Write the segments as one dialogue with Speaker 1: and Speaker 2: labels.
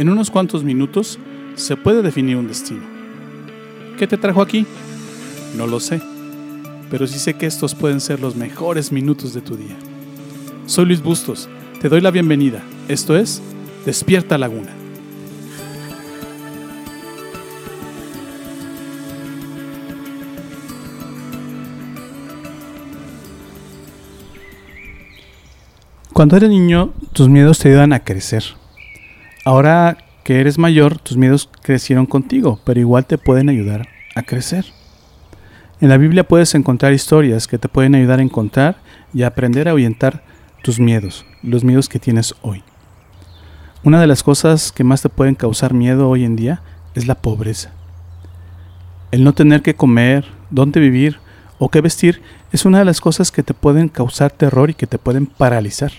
Speaker 1: En unos cuantos minutos se puede definir un destino. ¿Qué te trajo aquí? No lo sé, pero sí sé que estos pueden ser los mejores minutos de tu día. Soy Luis Bustos, te doy la bienvenida. Esto es Despierta Laguna. Cuando eres niño, tus miedos te ayudan a crecer. Ahora que eres mayor, tus miedos crecieron contigo, pero igual te pueden ayudar a crecer. En la Biblia puedes encontrar historias que te pueden ayudar a encontrar y aprender a ahuyentar tus miedos, los miedos que tienes hoy. Una de las cosas que más te pueden causar miedo hoy en día es la pobreza. El no tener que comer, dónde vivir o qué vestir es una de las cosas que te pueden causar terror y que te pueden paralizar.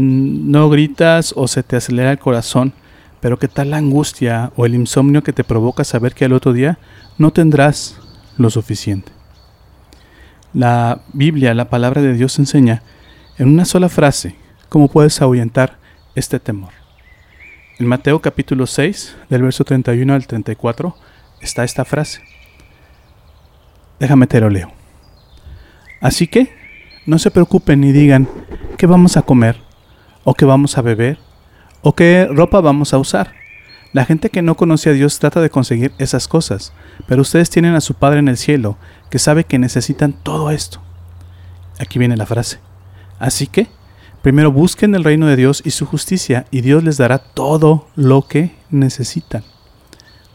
Speaker 1: No gritas o se te acelera el corazón, pero ¿qué tal la angustia o el insomnio que te provoca saber que al otro día no tendrás lo suficiente? La Biblia, la palabra de Dios enseña en una sola frase cómo puedes ahuyentar este temor. En Mateo capítulo 6, del verso 31 al 34, está esta frase. Déjame te lo leo. Así que no se preocupen ni digan qué vamos a comer, o qué vamos a beber, o qué ropa vamos a usar. La gente que no conoce a Dios trata de conseguir esas cosas, pero ustedes tienen a su Padre en el cielo, que sabe que necesitan todo esto. Aquí viene la frase. Así que, primero busquen el reino de Dios y su justicia, y Dios les dará todo lo que necesitan.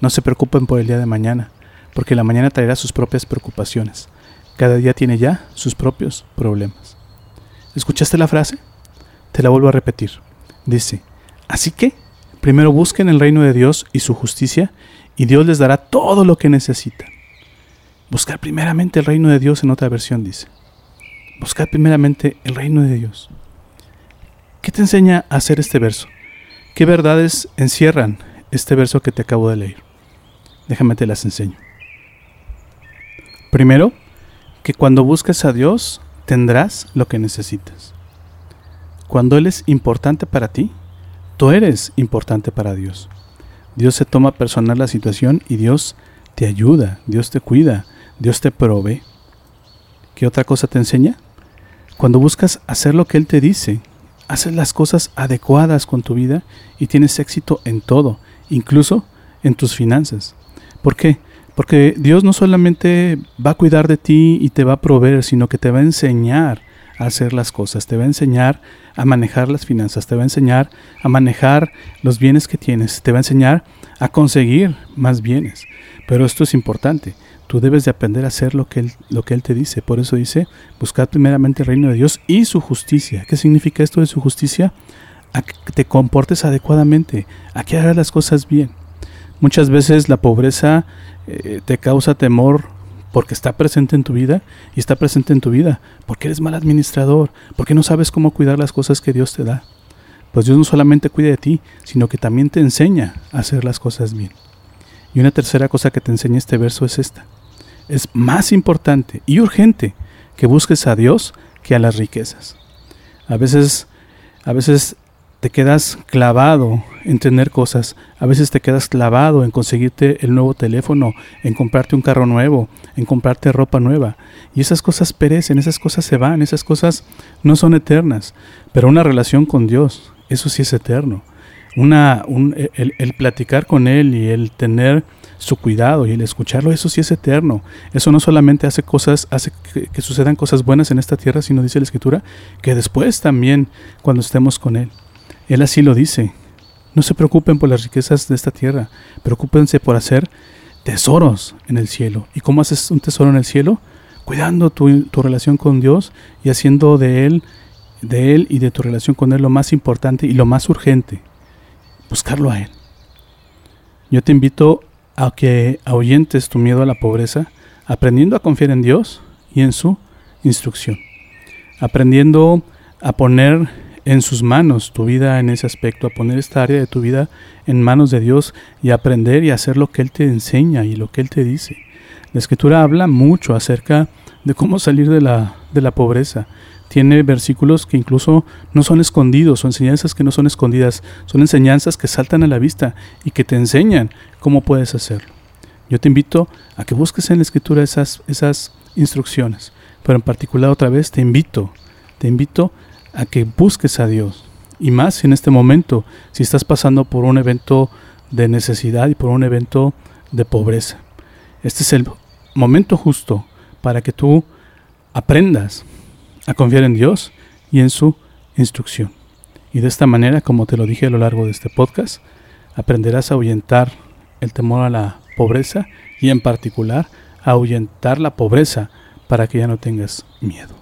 Speaker 1: No se preocupen por el día de mañana, porque la mañana traerá sus propias preocupaciones. Cada día tiene ya sus propios problemas. ¿Escuchaste la frase? Te la vuelvo a repetir. Dice, así que, primero busquen el reino de Dios y su justicia, y Dios les dará todo lo que necesitan. Buscar primeramente el reino de Dios en otra versión dice. Buscar primeramente el reino de Dios. ¿Qué te enseña a hacer este verso? ¿Qué verdades encierran este verso que te acabo de leer? Déjame te las enseño. Primero, que cuando busques a Dios tendrás lo que necesitas. Cuando Él es importante para ti, tú eres importante para Dios. Dios se toma personal la situación y Dios te ayuda, Dios te cuida, Dios te provee. ¿Qué otra cosa te enseña? Cuando buscas hacer lo que Él te dice, haces las cosas adecuadas con tu vida y tienes éxito en todo, incluso en tus finanzas. ¿Por qué? Porque Dios no solamente va a cuidar de ti y te va a proveer, sino que te va a enseñar a hacer las cosas, te va a enseñar a manejar las finanzas, te va a enseñar a manejar los bienes que tienes, te va a enseñar a conseguir más bienes. Pero esto es importante, tú debes de aprender a hacer lo que Él, lo que él te dice. Por eso dice, buscar primeramente el reino de Dios y su justicia. ¿Qué significa esto de su justicia? A que te comportes adecuadamente, a que hagas las cosas bien. Muchas veces la pobreza eh, te causa temor porque está presente en tu vida y está presente en tu vida porque eres mal administrador, porque no sabes cómo cuidar las cosas que Dios te da. Pues Dios no solamente cuida de ti, sino que también te enseña a hacer las cosas bien. Y una tercera cosa que te enseña este verso es esta es más importante y urgente que busques a Dios que a las riquezas. A veces, a veces te quedas clavado en tener cosas, a veces te quedas clavado en conseguirte el nuevo teléfono, en comprarte un carro nuevo, en comprarte ropa nueva. Y esas cosas perecen, esas cosas se van, esas cosas no son eternas. Pero una relación con Dios, eso sí es eterno. Una, el, el platicar con Él y el tener su cuidado y el escucharlo, eso sí es eterno. Eso no solamente hace cosas, hace que, sucedan cosas buenas en esta tierra, sino dice la Escritura, que después también cuando estemos con Él. Él así lo dice. No se preocupen por las riquezas de esta tierra, preocúpense por hacer tesoros en el cielo. ¿Y cómo haces un tesoro en el cielo? Cuidando tu, tu relación con Dios y haciendo de Él, de Él y de tu relación con Él lo más importante y lo más urgente. Buscarlo a Él. Yo te invito a que ahuyentes tu miedo a la pobreza, aprendiendo a confiar en Dios y en su instrucción, aprendiendo a poner en sus manos tu vida en ese aspecto, a poner esta área de tu vida en manos de Dios y aprender y hacer lo que Él te enseña y lo que Él te dice. La escritura habla mucho acerca de cómo salir de la, de la pobreza. tiene versículos que incluso no son escondidos, o enseñanzas que no son escondidas, son enseñanzas que saltan a la vista y que te enseñan cómo puedes hacerlo. Yo te invito a que busques en la escritura esas, esas instrucciones, pero en particular otra vez te invito, te invito a que busques a Dios. Y más en este momento, si estás pasando por un evento de necesidad y por un evento de pobreza. Este es el momento justo para que tú aprendas a confiar en Dios y en su instrucción. Y de esta manera, como te lo dije a lo largo de este podcast, aprenderás a ahuyentar el temor a la pobreza y en particular a ahuyentar la pobreza para que ya no tengas miedo.